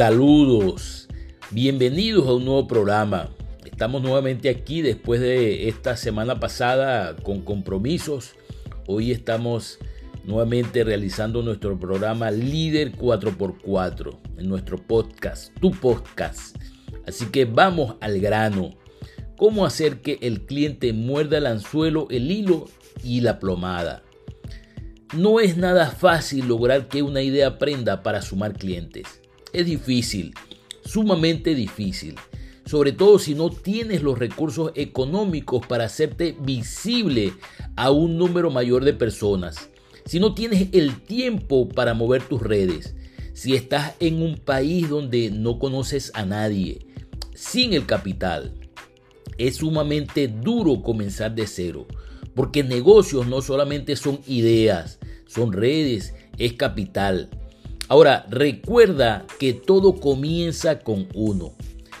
Saludos, bienvenidos a un nuevo programa. Estamos nuevamente aquí después de esta semana pasada con compromisos. Hoy estamos nuevamente realizando nuestro programa Líder 4x4 en nuestro podcast, tu podcast. Así que vamos al grano. ¿Cómo hacer que el cliente muerda el anzuelo, el hilo y la plomada? No es nada fácil lograr que una idea aprenda para sumar clientes. Es difícil, sumamente difícil. Sobre todo si no tienes los recursos económicos para hacerte visible a un número mayor de personas. Si no tienes el tiempo para mover tus redes. Si estás en un país donde no conoces a nadie. Sin el capital. Es sumamente duro comenzar de cero. Porque negocios no solamente son ideas, son redes, es capital. Ahora, recuerda que todo comienza con uno.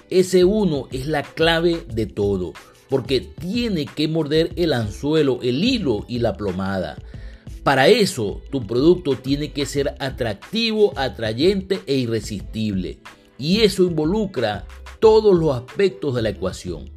Ese uno es la clave de todo, porque tiene que morder el anzuelo, el hilo y la plomada. Para eso, tu producto tiene que ser atractivo, atrayente e irresistible. Y eso involucra todos los aspectos de la ecuación.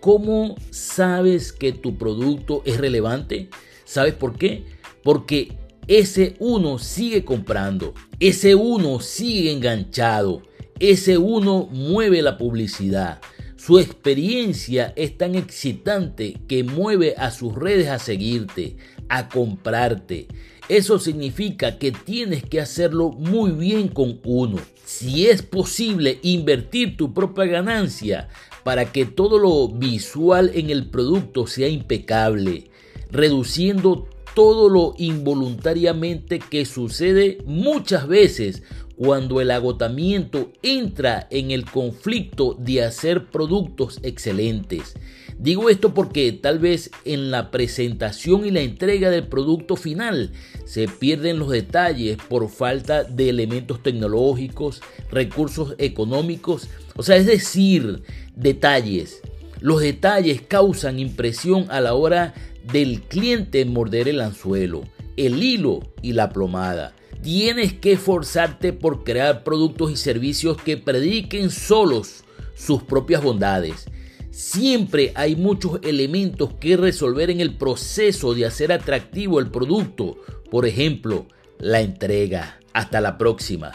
¿Cómo sabes que tu producto es relevante? ¿Sabes por qué? Porque ese uno sigue comprando, ese uno sigue enganchado, ese uno mueve la publicidad. Su experiencia es tan excitante que mueve a sus redes a seguirte, a comprarte. Eso significa que tienes que hacerlo muy bien con uno. Si es posible invertir tu propia ganancia para que todo lo visual en el producto sea impecable, reduciendo todo lo involuntariamente que sucede muchas veces cuando el agotamiento entra en el conflicto de hacer productos excelentes. Digo esto porque tal vez en la presentación y la entrega del producto final se pierden los detalles por falta de elementos tecnológicos, recursos económicos, o sea, es decir, detalles. Los detalles causan impresión a la hora del cliente morder el anzuelo, el hilo y la plomada. Tienes que esforzarte por crear productos y servicios que prediquen solos sus propias bondades. Siempre hay muchos elementos que resolver en el proceso de hacer atractivo el producto. Por ejemplo, la entrega. Hasta la próxima.